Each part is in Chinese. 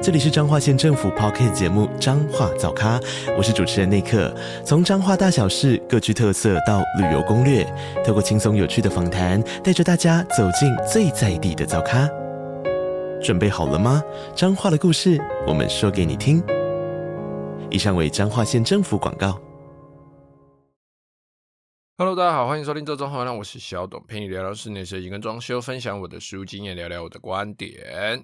这里是彰化县政府 Podcast 节目《彰化早咖》，我是主持人内克。从彰化大小事各具特色到旅游攻略，透过轻松有趣的访谈，带着大家走进最在地的早咖。准备好了吗？彰化的故事，我们说给你听。以上为彰化县政府广告。Hello，大家好，欢迎收听《这中好》，我是小董，陪你聊聊室内设计跟装修，分享我的实务经验，聊聊我的观点。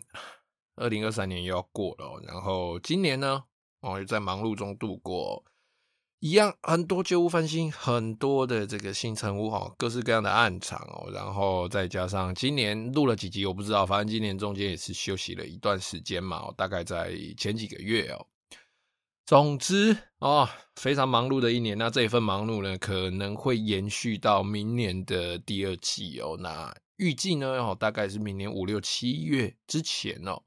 二零二三年又要过了，然后今年呢，哦，又在忙碌中度过，一样很多旧屋翻新，很多的这个新成屋哈，各式各样的暗场哦，然后再加上今年录了几集，我不知道，反正今年中间也是休息了一段时间嘛，大概在前几个月哦。总之哦，非常忙碌的一年，那这一份忙碌呢，可能会延续到明年的第二季哦。那预计呢，哦，大概是明年五六七月之前哦。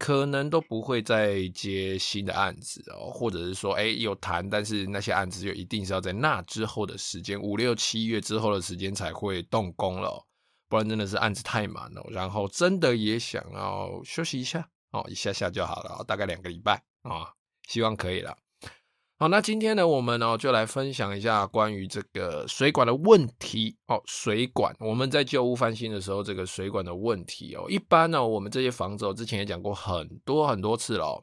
可能都不会再接新的案子哦，或者是说，哎，有谈，但是那些案子就一定是要在那之后的时间，五六七月之后的时间才会动工了，不然真的是案子太满了。然后真的也想要休息一下哦，一下下就好了，大概两个礼拜啊，希望可以了。好，那今天呢，我们呢就来分享一下关于这个水管的问题哦。水管，我们在旧屋翻新的时候，这个水管的问题哦，一般呢，我们这些房子，我之前也讲过很多很多次了。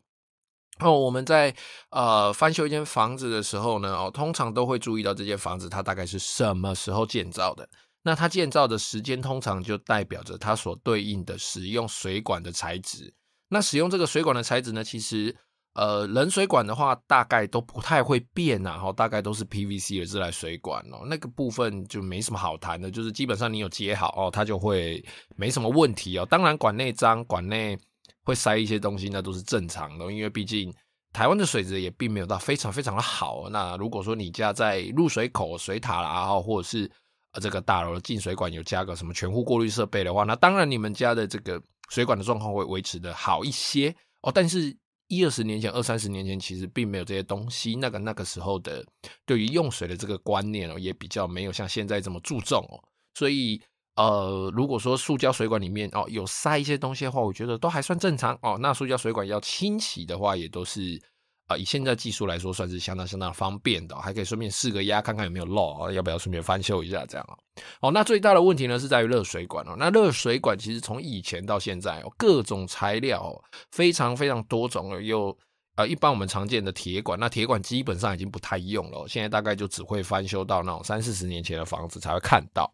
哦，我们在呃翻修一间房子的时候呢，哦，通常都会注意到这间房子它大概是什么时候建造的。那它建造的时间，通常就代表着它所对应的使用水管的材质。那使用这个水管的材质呢，其实。呃，冷水管的话，大概都不太会变呐，哈，大概都是 PVC 的自来水管哦，那个部分就没什么好谈的，就是基本上你有接好哦，它就会没什么问题哦。当然，管内脏，管内会塞一些东西，那都是正常的，因为毕竟台湾的水质也并没有到非常非常的好。那如果说你家在入水口、水塔啦，哈，或者是这个大楼的进水管有加个什么全户过滤设备的话，那当然你们家的这个水管的状况会维持的好一些哦，但是。一二十年前，二三十年前，其实并没有这些东西。那个那个时候的对于用水的这个观念哦，也比较没有像现在这么注重哦。所以，呃，如果说塑胶水管里面哦有塞一些东西的话，我觉得都还算正常哦。那塑胶水管要清洗的话，也都是。啊，以现在技术来说，算是相当相当方便的，还可以顺便试个压，看看有没有漏，要不要顺便翻修一下这样啊？哦，那最大的问题呢是在于热水管哦。那热水管其实从以前到现在，各种材料非常非常多种，有呃一般我们常见的铁管，那铁管基本上已经不太用了，现在大概就只会翻修到那种三四十年前的房子才会看到。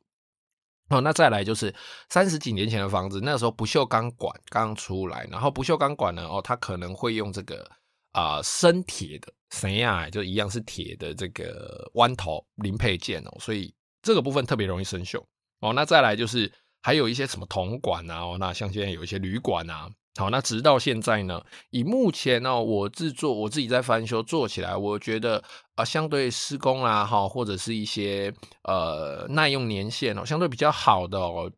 哦，那再来就是三十几年前的房子，那时候不锈钢管刚出来，然后不锈钢管呢，哦，它可能会用这个。啊，生铁的，谁呀？就一样是铁的这个弯头零配件哦，所以这个部分特别容易生锈哦。那再来就是还有一些什么铜管啊，哦，那像现在有一些铝管啊，好，那直到现在呢，以目前呢，我制作我自己在翻修做起来，我觉得啊，相对施工啦，哈，或者是一些呃耐用年限哦，相对比较好的哦。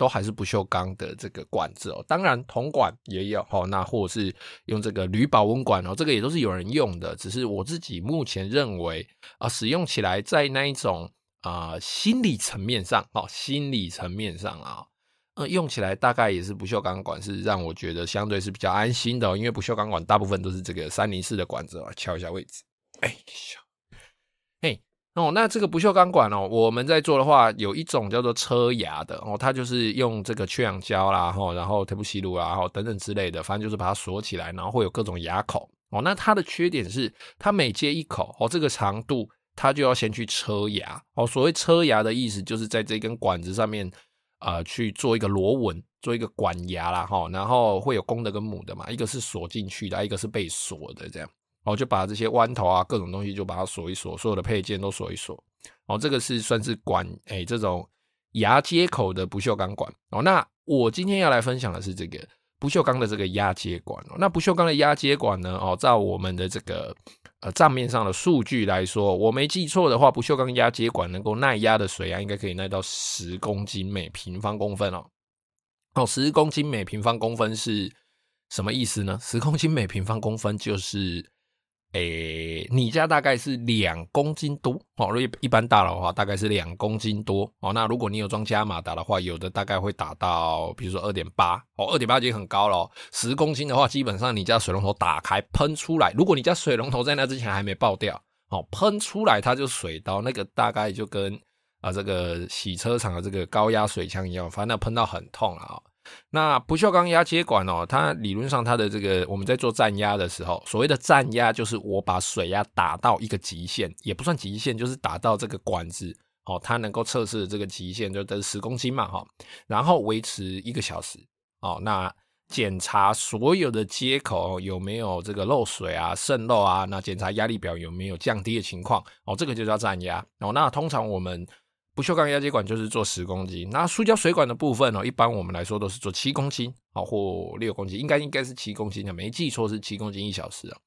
都还是不锈钢的这个管子哦，当然铜管也有哦，那或者是用这个铝保温管哦，这个也都是有人用的。只是我自己目前认为啊，使用起来在那一种啊心理层面上哦，心理层面上啊，呃，用起来大概也是不锈钢管是让我觉得相对是比较安心的哦，因为不锈钢管大部分都是这个三零四的管子哦，敲一下位置，哎呀。哦，那这个不锈钢管哦，我们在做的话，有一种叫做车牙的哦，它就是用这个缺氧胶啦，哈，然后贴布吸炉啊，哈，等等之类的，反正就是把它锁起来，然后会有各种牙口哦。那它的缺点是，它每接一口哦，这个长度它就要先去车牙哦。所谓车牙的意思，就是在这根管子上面、呃、去做一个螺纹，做一个管牙啦，哈，然后会有公的跟母的嘛，一个是锁进去的，一个是被锁的这样。哦，就把这些弯头啊，各种东西就把它锁一锁，所有的配件都锁一锁。哦，这个是算是管诶、欸，这种牙接口的不锈钢管。哦，那我今天要来分享的是这个不锈钢的这个压接管哦。那不锈钢的压接管呢？哦，照我们的这个呃账面上的数据来说，我没记错的话，不锈钢压接管能够耐压的水压应该可以耐到十公斤每平方公分哦。哦，十公斤每平方公分是什么意思呢？十公斤每平方公分就是。诶、你家大概是两公斤多哦。如果一般大楼的话，大概是两公斤多哦。那如果你有装加马达的话，有的大概会打到，比如说二点八哦，二点八已经很高了哦。十公斤的话，基本上你家水龙头打开喷出来，如果你家水龙头在那之前还没爆掉哦，喷出来它就水刀，那个大概就跟啊这个洗车场的这个高压水枪一样，反正喷到很痛啊、那不锈钢压接管哦，它理论上它的这个我们在做站压的时候，所谓的站压就是我把水压打到一个极限，也不算极限，就是打到这个管子哦，它能够测试的这个极限就得十公斤嘛哈，然后维持一个小时哦，那检查所有的接口有没有这个漏水啊、渗漏啊，那检查压力表有没有降低的情况哦，这个就叫站压哦。那通常我们。不锈钢压接管就是做十公斤，那塑胶水管的部分呢，一般我们来说都是做七公斤啊，或六公斤，应该应该是七公斤的，没记错是七公斤一小时啊。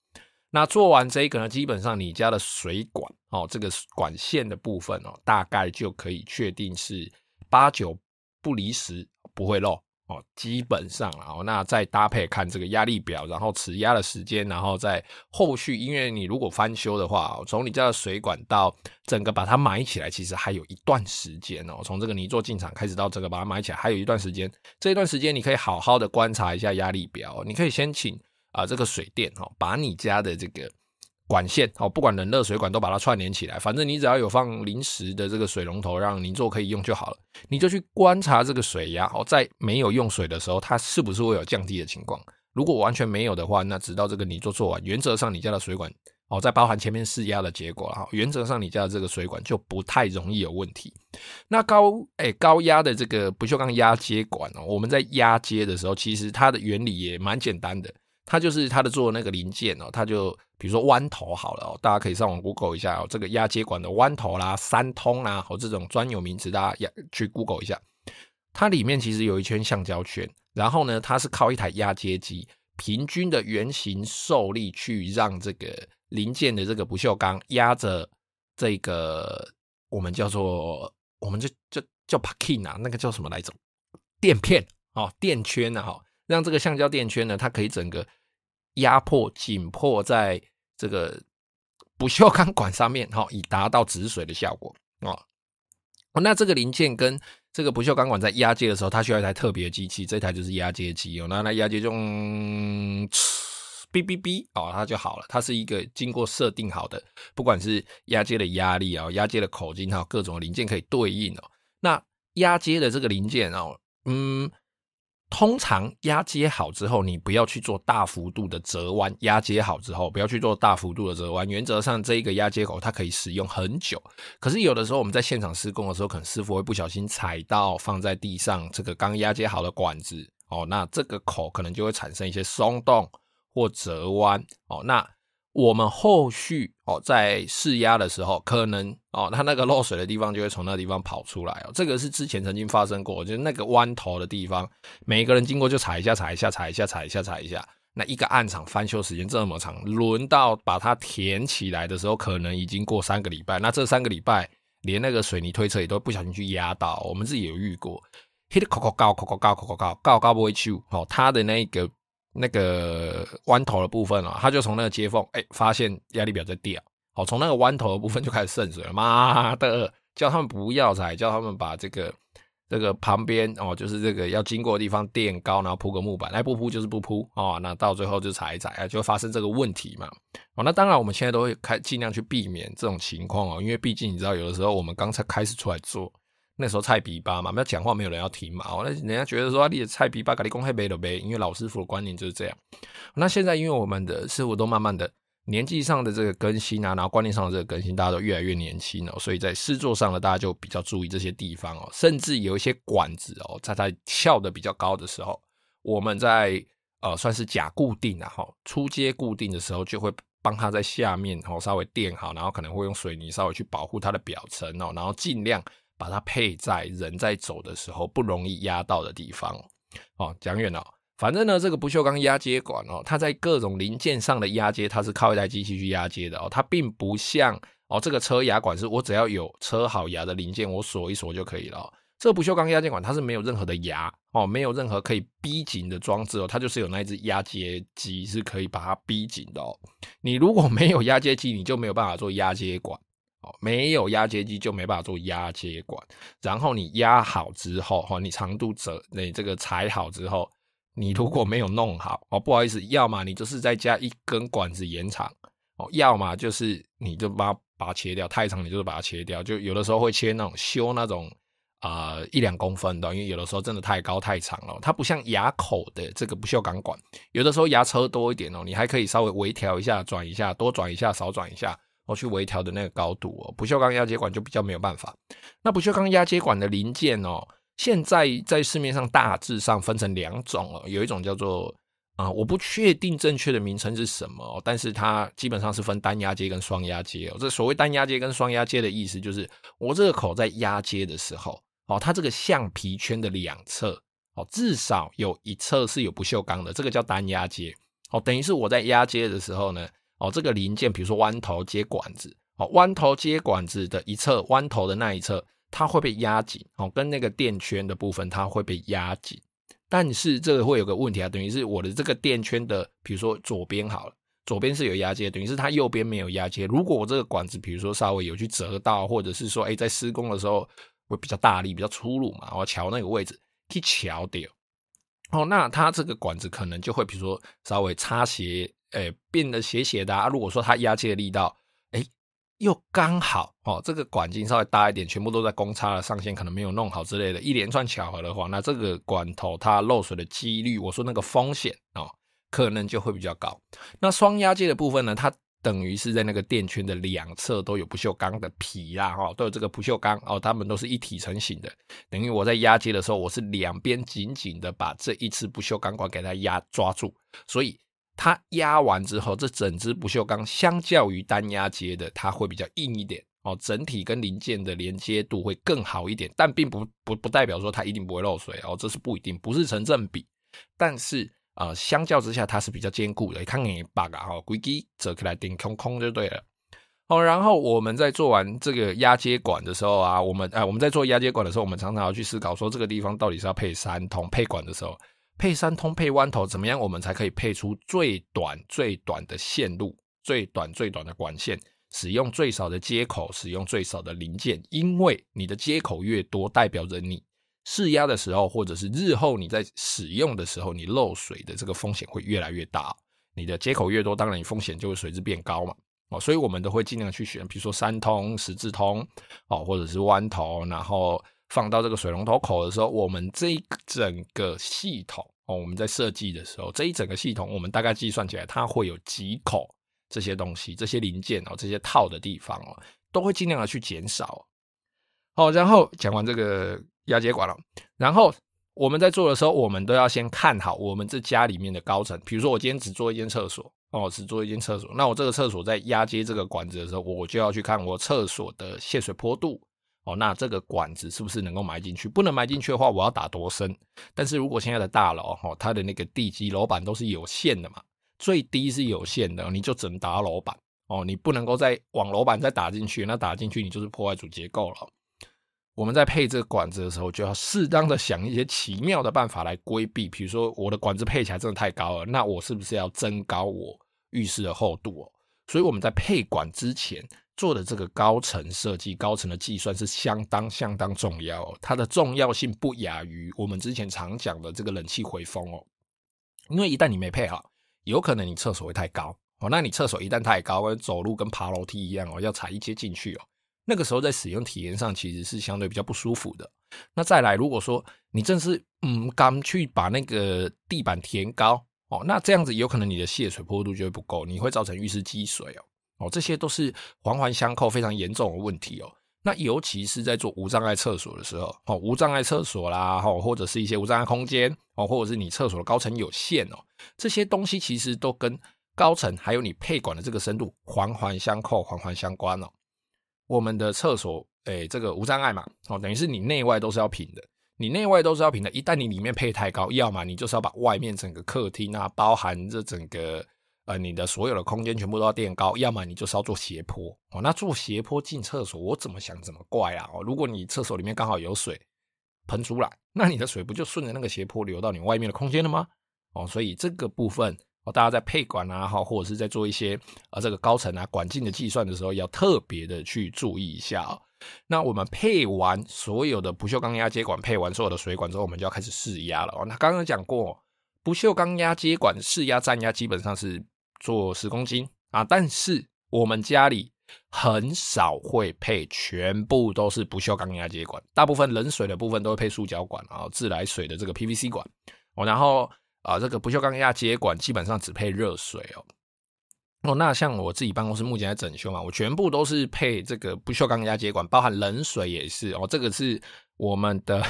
那做完这个呢，基本上你家的水管哦，这个管线的部分哦，大概就可以确定是八九不离十，不会漏。哦，基本上啊，那再搭配看这个压力表，然后持压的时间，然后在后续，因为你如果翻修的话，从你家的水管到整个把它埋起来，其实还有一段时间哦。从这个泥做进场开始到这个把它埋起来，还有一段时间。这一段时间你可以好好的观察一下压力表，你可以先请啊这个水电哦，把你家的这个。管线哦，不管冷热水管都把它串联起来，反正你只要有放临时的这个水龙头，让泥做可以用就好了。你就去观察这个水压哦，在没有用水的时候，它是不是会有降低的情况？如果完全没有的话，那直到这个泥作做完，原则上你家的水管哦，在包含前面试压的结果哈，原则上你家的这个水管就不太容易有问题。那高诶、欸、高压的这个不锈钢压接管哦，我们在压接的时候，其实它的原理也蛮简单的。它就是它的做的那个零件哦，它就比如说弯头好了哦，大家可以上网 Google 一下哦，这个压接管的弯头啦、三通啦，或这种专有名词，大家去 Google 一下。它里面其实有一圈橡胶圈，然后呢，它是靠一台压接机，平均的圆形受力去让这个零件的这个不锈钢压着这个我们叫做我们就就叫 packing 啊，那个叫什么来着？垫片哦，垫圈啊哈。让这个橡胶垫圈呢，它可以整个压迫紧迫在这个不锈钢管上面，哈，以达到止水的效果哦。那这个零件跟这个不锈钢管在压接的时候，它需要一台特别的机器，这台就是压接机哦。那那压接就哔哔哔哦，它就好了。它是一个经过设定好的，不管是压接的压力啊、压接的口径，还有各种零件可以对应哦。那压接的这个零件哦，嗯。通常压接好之后，你不要去做大幅度的折弯。压接好之后，不要去做大幅度的折弯。原则上，这一个压接口它可以使用很久。可是有的时候我们在现场施工的时候，可能师傅会不小心踩到放在地上这个刚压接好的管子哦，那这个口可能就会产生一些松动或折弯哦，那。我们后续哦，在试压的时候，可能哦，它那个漏水的地方就会从那个地方跑出来哦。这个是之前曾经发生过，就是那个弯头的地方，每一个人经过就踩一下，踩一下，踩一下，踩一下，踩一下。那一个暗场翻修时间这么长，轮到把它填起来的时候，可能已经过三个礼拜。那这三个礼拜，连那个水泥推车也都不小心去压到。我们自己有遇过，hit 高高高高高高高高高高不会去哦，它的那个。那个弯头的部分啊，他就从那个接缝，哎，发现压力表在掉，好，从那个弯头的部分就开始渗水了。妈的，叫他们不要踩，叫他们把这个这个旁边哦，就是这个要经过的地方垫高，然后铺个木板，哎不铺就是不铺哦，那到最后就踩一踩啊，就会发生这个问题嘛。哦，那当然我们现在都会开尽量去避免这种情况哦，因为毕竟你知道，有的时候我们刚才开始出来做。那时候菜皮吧嘛，没有讲话，没有人要听嘛。那人家觉得说，你的菜皮吧，咖喱公黑背了呗。因为老师傅的观念就是这样。那现在，因为我们的师傅都慢慢的年纪上的这个更新啊，然后观念上的这个更新，大家都越来越年轻了，所以在施作上呢，大家就比较注意这些地方哦。甚至有一些管子哦，在它翘的比较高的时候，我们在呃算是假固定啊，哈，出阶固定的时候，就会帮它在下面哦稍微垫好，然后可能会用水泥稍微去保护它的表层哦，然后尽量。把它配在人在走的时候不容易压到的地方哦。讲远了，反正呢，这个不锈钢压接管哦，它在各种零件上的压接，它是靠一台机器去压接的哦，它并不像哦这个车牙管是我只要有车好牙的零件，我锁一锁就可以了。这不锈钢压接管它是没有任何的牙哦，没有任何可以逼紧的装置哦，它就是有那一只压接机是可以把它逼紧的哦。你如果没有压接机，你就没有办法做压接管哦，没有压接机就没办法做压接管。然后你压好之后哈，你长度折你这个裁好之后。你如果没有弄好哦，不好意思，要么你就是再加一根管子延长哦，要么就是你就把它把它切掉，太长你就是把它切掉，就有的时候会切那种修那种啊、一两公分的，因为有的时候真的太高太长了，它不像牙口的这个不锈钢管，有的时候牙车多一点哦，你还可以稍微微调一下，转一下，多转一下，少转一下，哦去微调的那个高度哦，不锈钢压接管就比较没有办法。那不锈钢压接管的零件哦。现在在市面上大致上分成两种哦，有一种叫做啊、我不确定正确的名称是什么，但是它基本上是分单压接跟双压接哦。这所谓单压接跟双压接的意思，就是我这个口在压接的时候哦，它这个橡皮圈的两侧哦，至少有一侧是有不锈钢的，这个叫单压接哦。等于是我在压接的时候呢，哦，这个零件比如说弯头接管子哦，弯头接管子的一侧，弯头的那一侧。它会被压紧哦，跟那个垫圈的部分它会被压紧，但是这个会有个问题啊，等于是我的这个垫圈的，比如说左边好了，左边是有压接，等于是它右边没有压接。如果我这个管子，比如说稍微有去折到，或者是说，哎，在施工的时候会比较大力、比较粗鲁嘛，我乔那个位置去乔掉，哦，那它这个管子可能就会，比如说稍微擦斜，哎，变得斜斜的啊。如果说它压接的力道，哎。又刚好哦，这个管径稍微大一点，全部都在公差的上限，可能没有弄好之类的，一连串巧合的话，那这个管头它漏水的几率，我说那个风险哦，可能就会比较高。那双压接的部分呢，它等于是在那个电圈的两侧都有不锈钢的皮啦，哈，都有这个不锈钢哦，它们都是一体成型的，等于我在压接的时候，我是两边紧紧的把这一次不锈钢管给它压抓住，所以。它压完之后，这整支不锈钢相较于单压接的，它会比较硬一点哦，整体跟零件的连接度会更好一点，但并不不不代表说它一定不会漏水哦，这是不一定，不是成正比。但是啊、呃，相较之下，它是比较坚固的。看你把啊，哈，规矩折起来顶空空就对了。哦，然后我们在做完这个压接管的时候啊，我们哎、我们在做压接管的时候，我们常常要去思考说，这个地方到底是要配三通配管的时候。配三通配弯头怎么样？我们才可以配出最短最短的线路，最短最短的管线，使用最少的接口，使用最少的零件。因为你的接口越多，代表着你试压的时候，或者是日后你在使用的时候，你漏水的这个风险会越来越大。你的接口越多，当然你风险就会随之变高嘛。哦，所以我们都会尽量去选，比如说三通、十字通，哦，或者是弯头，然后。放到这个水龙头口的时候，我们这一整个系统哦，我们在设计的时候，这一整个系统，我们大概计算起来，它会有几口这些东西，这些零件哦，这些套的地方哦，都会尽量的去减少。好，然后讲完这个压接管了，然后我们在做的时候，我们都要先看好我们这家里面的高层。比如说，我今天只做一间厕所哦，只做一间厕所，那我这个厕所在压接这个管子的时候，我就要去看我厕所的泄水坡度。哦，那这个管子是不是能够埋进去？不能埋进去的话，我要打多深？但是如果现在的大楼，哦，它的那个地基楼板都是有限的嘛，最低是有限的，你就只能打楼板哦，你不能够再往楼板再打进去，那打进去你就是破坏主结构了。我们在配这个管子的时候，就要适当的想一些奇妙的办法来规避。比如说，我的管子配起来真的太高了，那我是不是要增高我浴室的厚度哦？所以我们在配管之前。做的这个高层设计、高层的计算是相当相当重要哦，它的重要性不亚于我们之前常讲的这个冷气回风哦。因为一旦你没配好，有可能你厕所会太高哦。那你厕所一旦太高，走路跟爬楼梯一样哦，要踩一阶进去哦。那个时候在使用体验上其实是相对比较不舒服的。那再来，如果说你正是嗯刚去把那个地板填高哦，那这样子有可能你的泄水坡度就会不够，你会造成浴室积水哦。哦，这些都是环环相扣、非常严重的问题哦。那尤其是在做无障碍厕所的时候，哦，无障碍厕所啦，哦，或者是一些无障碍空间，哦，或者是你厕所的高层有限哦，这些东西其实都跟高层还有你配管的这个深度环环相扣、环环相关哦。我们的厕所，诶，这个无障碍嘛，哦，等于是你内外都是要平的。你内外都是要平的。一旦你里面配太高，要么你就是要把外面整个客厅啊，包含这整个呃你的所有的空间全部都要垫高，要么你就是要做斜坡哦。那做斜坡进厕所，我怎么想怎么怪啊！哦，如果你厕所里面刚好有水喷出来，那你的水不就顺着那个斜坡流到你外面的空间了吗？哦，所以这个部分。哦，大家在配管啊，哈，或者是在做一些啊这个高层啊管径的计算的时候，要特别的去注意一下哦。那我们配完所有的不锈钢压接管，配完所有的水管之后，我们就要开始试压了哦。那刚刚讲过，不锈钢压接管试压站压基本上是做十公斤啊，但是我们家里很少会配全部都是不锈钢压接管，大部分冷水的部分都会配塑胶管啊，自来水的这个 PVC 管哦，然后。啊，这个不锈钢压接管基本上只配热水哦。哦，那像我自己办公室目前在整修嘛，我全部都是配这个不锈钢压接管，包含冷水也是哦。这个是我们的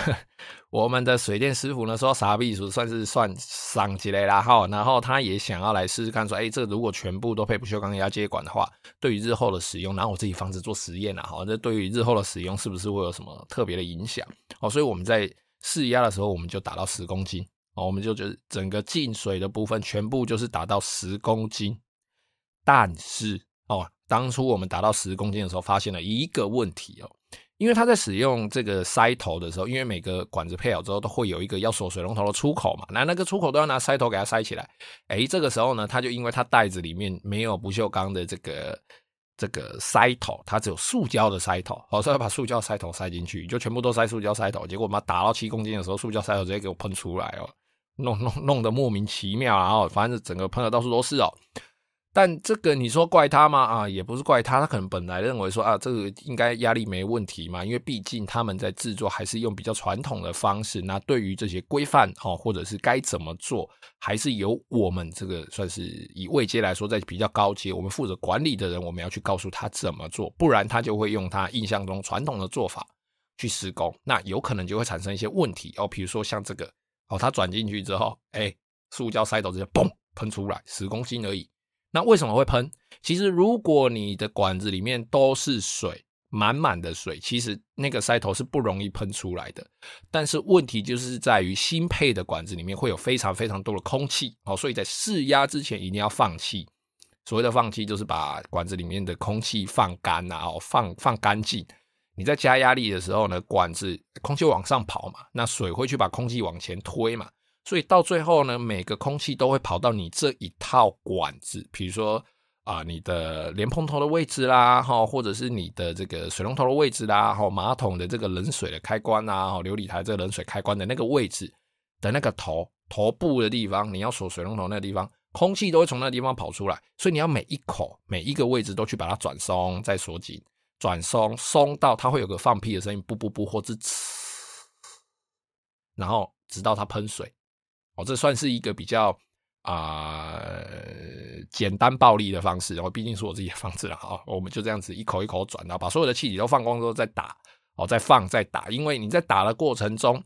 我们的水电师傅呢说啥避暑算是算上级类啦哈。然后他也想要来试试看说，哎，这如果全部都配不锈钢压接管的话，对于日后的使用，然后我自己房子做实验啊，哈，这对于日后的使用是不是会有什么特别的影响？哦，所以我们在试压的时候，我们就打到十公斤。哦，我们就觉得整个进水的部分全部就是打到十公斤，但是哦，当初我们打到十公斤的时候，发现了一个问题哦，因为它在使用这个塞头的时候，因为每个管子配好之后都会有一个要锁水龙头的出口嘛，那那个出口都要拿塞头给它塞起来，诶，这个时候呢，它就因为它袋子里面没有不锈钢的这个这个塞头，它只有塑胶的塞头，好，所以把塑胶塞头塞进去，就全部都塞塑胶塞头，结果我们打到七公斤的时候，塑胶塞头直接给我喷出来哦。弄弄弄得莫名其妙，然后反正整个喷的到处都是哦。但这个你说怪他吗？啊，也不是怪他，他可能本来认为说啊，这个应该压力没问题嘛，因为毕竟他们在制作还是用比较传统的方式。那对于这些规范哦，或者是该怎么做，还是由我们这个算是以位阶来说，在比较高阶，我们负责管理的人，我们要去告诉他怎么做，不然他就会用他印象中传统的做法去施工，那有可能就会产生一些问题哦，比如说像这个。哦，他转进去之后，哎、塑胶塞头直接嘣喷出来，十公斤而已。那为什么会喷？其实如果你的管子里面都是水，满满的水，其实那个塞头是不容易喷出来的。但是问题就是在于新配的管子里面会有非常非常多的空气，哦，所以在试压之前一定要放气。所谓的放气，就是把管子里面的空气放干啊，哦，放放干净。你在加压力的时候呢，管子空气往上跑嘛，那水会去把空气往前推嘛，所以到最后呢，每个空气都会跑到你这一套管子，比如说啊、你的莲蓬头的位置啦，哈，或者是你的这个水龙头的位置啦，哈，马桶的这个冷水的开关啊，哈，琉璃台这个冷水开关的那个位置的那个头头部的地方，你要锁水龙头那个地方，空气都会从那个地方跑出来，所以你要每一口每一个位置都去把它转松再锁紧。转松松到它会有个放屁的声音，不不不，或是呲，然后直到它喷水，哦，这算是一个比较啊、呃、简单暴力的方式。然后毕竟是我自己的房子了，好，我们就这样子一口一口转，然后把所有的气体都放光之后再打，哦，再放再打，因为你在打的过程中，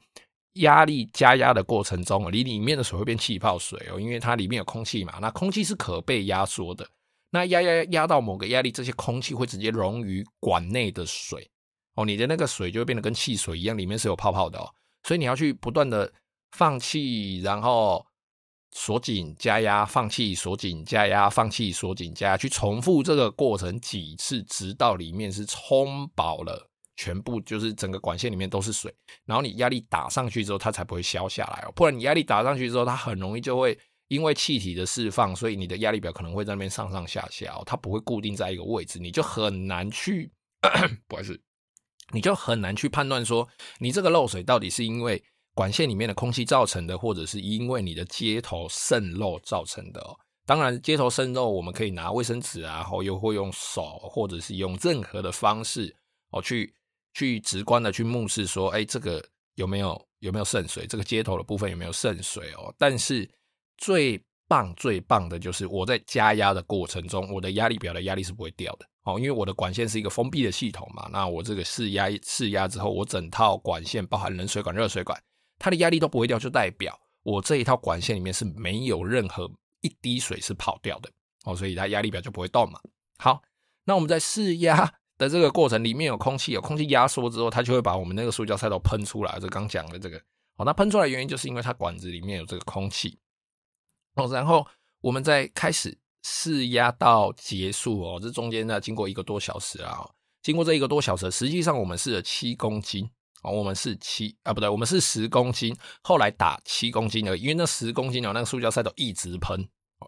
压力加压的过程中，你里面的水会变气泡水哦，因为它里面有空气嘛，那空气是可被压缩的。那压压压到某个压力，这些空气会直接溶于管内的水哦，你的那个水就会变得跟汽水一样，里面是有泡泡的哦。所以你要去不断的放气，然后锁紧加压，放气锁紧加压，放气锁紧加压，去重复这个过程几次，直到里面是充饱了，全部就是整个管线里面都是水，然后你压力打上去之后，它才不会消下来哦。不然你压力打上去之后，它很容易就会。因为气体的释放，所以你的压力表可能会在那边上上下下哦，它不会固定在一个位置，你就很难去，不好意思，你就很难去判断说你这个漏水到底是因为管线里面的空气造成的，或者是因为你的接头渗漏造成的哦。当然，接头渗漏我们可以拿卫生纸啊，然后又会用手，或者是用任何的方式哦，去去直观的去目视说，哎，这个有没有有没有渗水？这个接头的部分有没有渗水哦？但是最棒最棒的就是我在加压的过程中，我的压力表的压力是不会掉的哦，因为我的管线是一个封闭的系统嘛。那我这个试压试压之后，我整套管线包含冷水管、热水管，它的压力都不会掉，就代表我这一套管线里面是没有任何一滴水是跑掉的哦，所以它压力表就不会动嘛。好，那我们在试压的这个过程里面有空气，有空气压缩之后，它就会把我们那个塑胶塞头喷出来。就刚讲的这个，哦，那喷出来原因就是因为它管子里面有这个空气。哦，然后我们再开始试压到结束哦，这中间呢经过一个多小时啊，经过这一个多小时，实际上我们试了七公斤。哦，我们是七啊，不对，我们是十公斤，后来打七公斤的，因为那十公斤哦，那个塑胶塞都一直喷，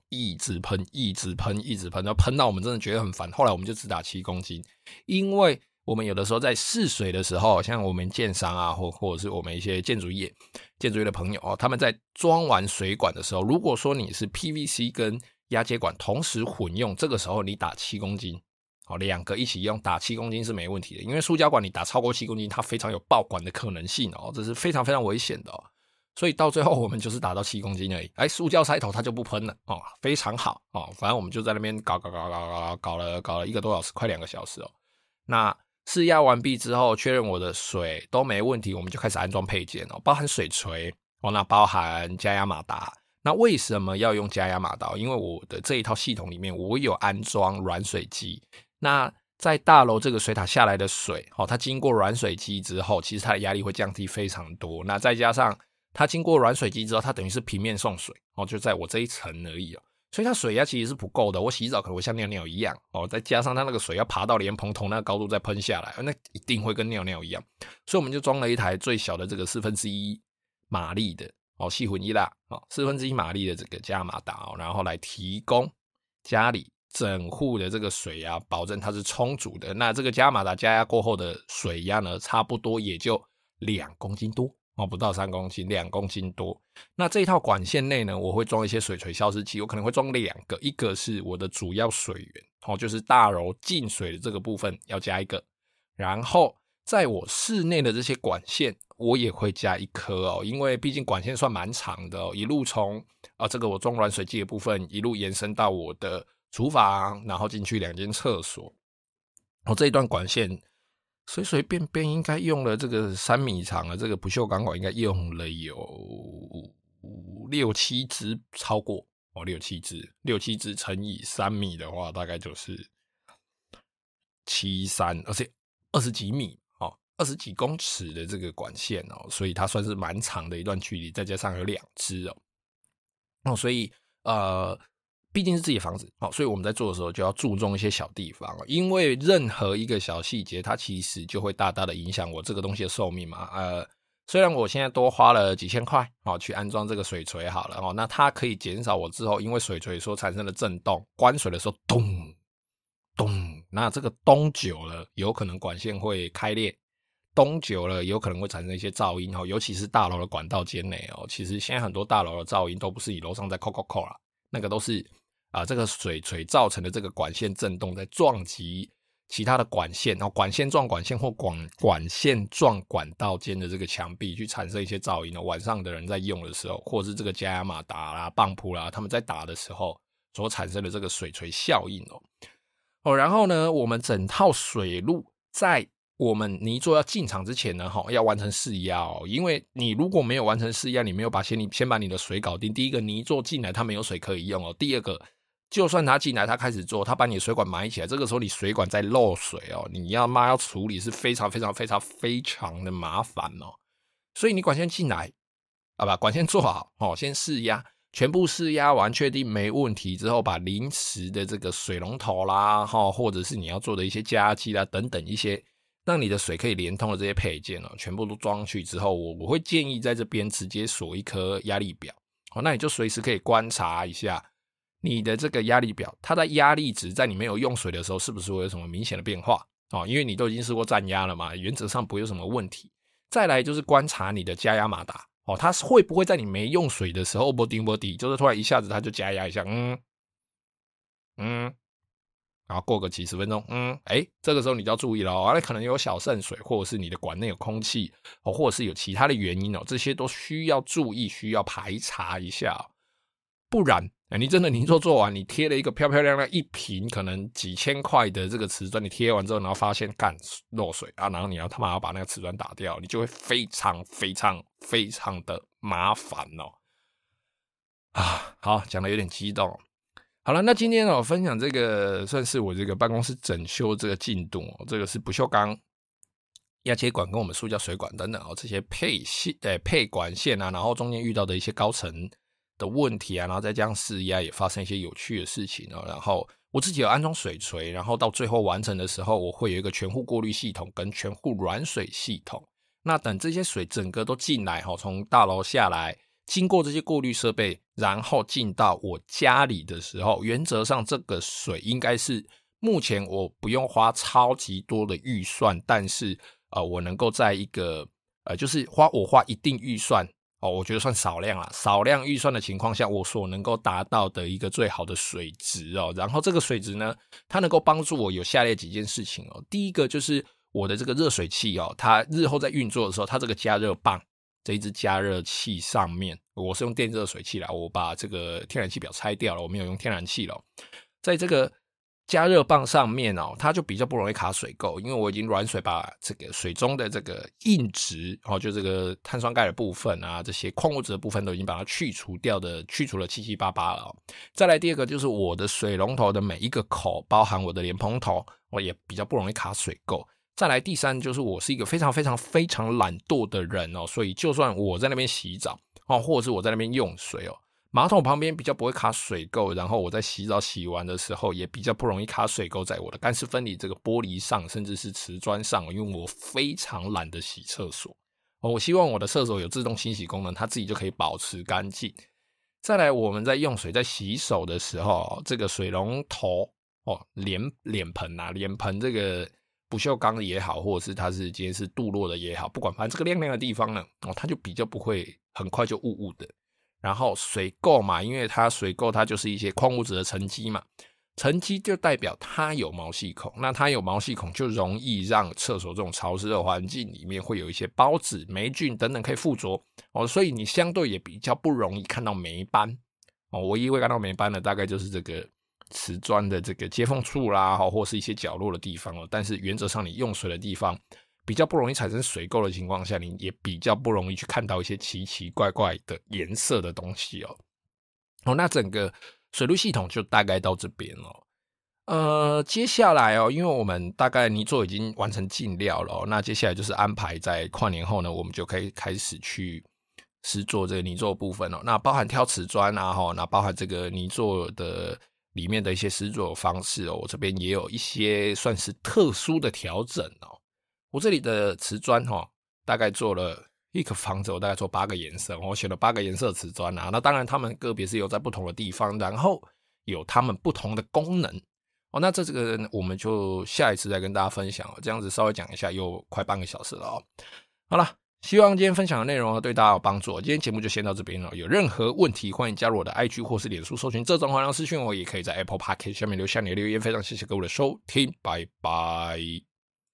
一直喷，一直喷，一直喷，然后喷到我们真的觉得很烦。后来我们就只打七公斤，因为我们有的时候在试水的时候，像我们建商啊，或或者是我们一些建筑业、建筑业的朋友哦，他们在装完水管的时候，如果说你是 PVC 跟压接管同时混用，这个时候你打七公斤。哦，两个一起用打七公斤是没问题的，因为塑胶管你打超过七公斤，它非常有爆管的可能性哦，这是非常非常危险的哦。所以到最后我们就是打到七公斤而已，哎，塑胶塞头它就不喷了哦，非常好哦。反正我们就在那边搞搞搞搞搞搞了搞了一个多小时，快两个小时哦。那试压完毕之后，确认我的水都没问题，我们就开始安装配件哦，包含水锤哦，那包含加压马达。那为什么要用加压马达？因为我的这一套系统里面，我有安装软水机。那在大楼这个水塔下来的水，哦，它经过软水机之后，其实它的压力会降低非常多。那再加上它经过软水机之后，它等于是平面送水，哦，就在我这一层而已哦，所以它水压其实是不够的。我洗澡可能会像尿尿一样，哦，再加上它那个水要爬到莲蓬头那个高度再喷下来，那一定会跟尿尿一样。所以我们就装了一台最小的这个四分之一马力的哦，细混一啦，哦，四分之一马力的这个加马达哦，然后来提供家里。整户的这个水压，保证它是充足的。那这个加马达加压过后的水压呢，差不多也就两公斤多哦，不到三公斤，两公斤多。那这一套管线内呢，我会装一些水锤消失器，我可能会装两个，一个是我的主要水源哦，就是大楼进水的这个部分要加一个，然后在我室内的这些管线，我也会加一颗哦，因为毕竟管线算蛮长的哦，一路从啊这个我装软水机的部分，一路延伸到我的。厨房，然后进去两间厕所。我这一段管线随随便便应该用了这个三米长的这个不锈钢管，应该用了有六七支，超过哦六七支，六七支乘以三米的话，大概就是七三，而且二十几米哦，二十几公尺的这个管线哦，所以它算是蛮长的一段距离，再加上有两支哦，哦，所以呃。毕竟是自己房子，好，所以我们在做的时候就要注重一些小地方，因为任何一个小细节，它其实就会大大的影响我这个东西的寿命嘛。呃，虽然我现在多花了几千块，好，去安装这个水锤好了，哦，那它可以减少我之后因为水锤所产生的震动，关水的时候咚咚，那这个咚久了，有可能管线会开裂，咚久了有可能会产生一些噪音，哦，尤其是大楼的管道间内哦，其实现在很多大楼的噪音都不是你楼上在扣扣扣啦，那个都是。啊，这个水锤造成的这个管线震动，在撞击其他的管线，然后管线撞管线或管管线撞管道间的这个墙壁，去产生一些噪音哦。晚上的人在用的时候，或者是这个加压马达啦、泵浦啦，他们在打的时候所产生的这个水锤效应哦。哦，然后呢，我们整套水路在我们泥作要进场之前呢，哈，要完成试压哦。因为你如果没有完成试压，你没有把先你先把你的水搞定，第一个泥作进来它没有水可以用哦，第二个。就算他进来，他开始做，他把你水管埋起来，这个时候你水管在漏水哦，你要妈要处理是非常非常非常非常的麻烦哦。所以你管线进来，啊，把管线做好哦，先试压，全部试压完，确定没问题之后，把临时的这个水龙头啦，哈，或者是你要做的一些加压器啦等等一些，让你的水可以连通的这些配件哦，全部都装去之后，我我会建议在这边直接锁一颗压力表，哦，那你就随时可以观察一下。你的这个压力表，它的压力值在你没有用水的时候，是不是会有什么明显的变化？哦，因为你都已经试过站压了嘛，原则上不会有什么问题。再来就是观察你的加压马达，哦，它会不会在你没用水的时候，波丁波底，就是突然一下子它就加压一下，嗯嗯，然后过个几十分钟，嗯，哎，这个时候你就要注意了哦，那可能有小渗水，或者是你的管内有空气，哦，或者是有其他的原因哦，这些都需要注意，需要排查一下，不然。哎，你真的泥作做完，你贴了一个漂漂亮亮一瓶可能几千块的这个瓷砖，你贴完之后，然后发现干漏水啊，然后你要他妈要把那个瓷砖打掉，你就会非常非常非常的麻烦哦。啊，好，讲的有点激动。好了，那今天呢，我分享这个算是我这个办公室整修这个进度哦。这个是不锈钢压接管跟我们塑胶水管等等哦，这些配线呃配管线啊，然后中间遇到的一些高层的问题啊，然后再加上施压也发生一些有趣的事情哦。然后我自己有安装水锤，然后到最后完成的时候，我会有一个全户过滤系统跟全户软水系统。那等这些水整个都进来哈，从大楼下来。经过这些过滤设备，然后进到我家里的时候，原则上这个水应该是目前我不用花超级多的预算，但是呃，我能够在一个呃，就是花我花一定预算哦，我觉得算少量啦，少量预算的情况下，我所能够达到的一个最好的水质哦。然后这个水质呢，它能够帮助我有下列几件事情哦。第一个就是我的这个热水器哦，它日后在运作的时候，它这个加热棒。这一支加热器上面，我是用电热水器啦，我把这个天然气表拆掉了，我没有用天然气了。在这个加热棒上面哦，它就比较不容易卡水垢，因为我已经软水把这个水中的这个硬质哦，就这个碳酸钙的部分啊，这些矿物质的部分都已经把它去除掉的，去除了七七八八了。再来第二个就是我的水龙头的每一个口，包含我的莲蓬头，我也比较不容易卡水垢。再来第三就是我是一个非常非常非常懒惰的人哦，所以就算我在那边洗澡哦，或者是我在那边用水哦，马桶旁边比较不会卡水垢，然后我在洗澡洗完的时候也比较不容易卡水垢在我的干湿分离这个玻璃上，甚至是瓷砖上，因为我非常懒得洗厕所哦，我希望我的厕所有自动清洗功能，它自己就可以保持干净。再来我们在用水在洗手的时候，这个水龙头哦，脸脸盆啊，脸盆这个。不锈钢的也好，或者是它是今天是镀铬的也好，不管反正这个亮亮的地方呢，哦，它就比较不会很快就雾雾的。然后水垢嘛，因为它水垢它就是一些矿物质的沉积嘛，沉积就代表它有毛细孔，那它有毛细孔就容易让厕所这种潮湿的环境里面会有一些孢子、霉菌等等可以附着哦，所以你相对也比较不容易看到霉斑哦。唯一会看到霉斑的大概就是这个。瓷砖的这个接缝处啦，或是一些角落的地方哦。但是原则上，你用水的地方比较不容易产生水垢的情况下，你也比较不容易去看到一些奇奇怪怪的颜色的东西哦。哦，那整个水路系统就大概到这边了。呃，接下来哦，因为我们大概泥作已经完成进料了，那接下来就是安排在跨年后呢，我们就可以开始去施作这个泥作部分哦。那包含挑瓷砖啊，哈，那包含这个泥作的。里面的一些施作方式哦，我这边也有一些算是特殊的调整哦。我这里的瓷砖哈，大概做了一个房子，我大概做八个颜色，我选了八个颜色瓷砖啊。那当然，它们个别是有在不同的地方，然后有它们不同的功能哦。那这这个我们就下一次再跟大家分享。这样子稍微讲一下，又快半个小时了哦。好了。希望今天分享的内容对大家有帮助。今天节目就先到这边了。有任何问题，欢迎加入我的 IG 或是脸书搜寻这种话，让私讯我，也可以在 Apple Podcast 下面留下你的留言。非常谢谢各位的收听，拜拜。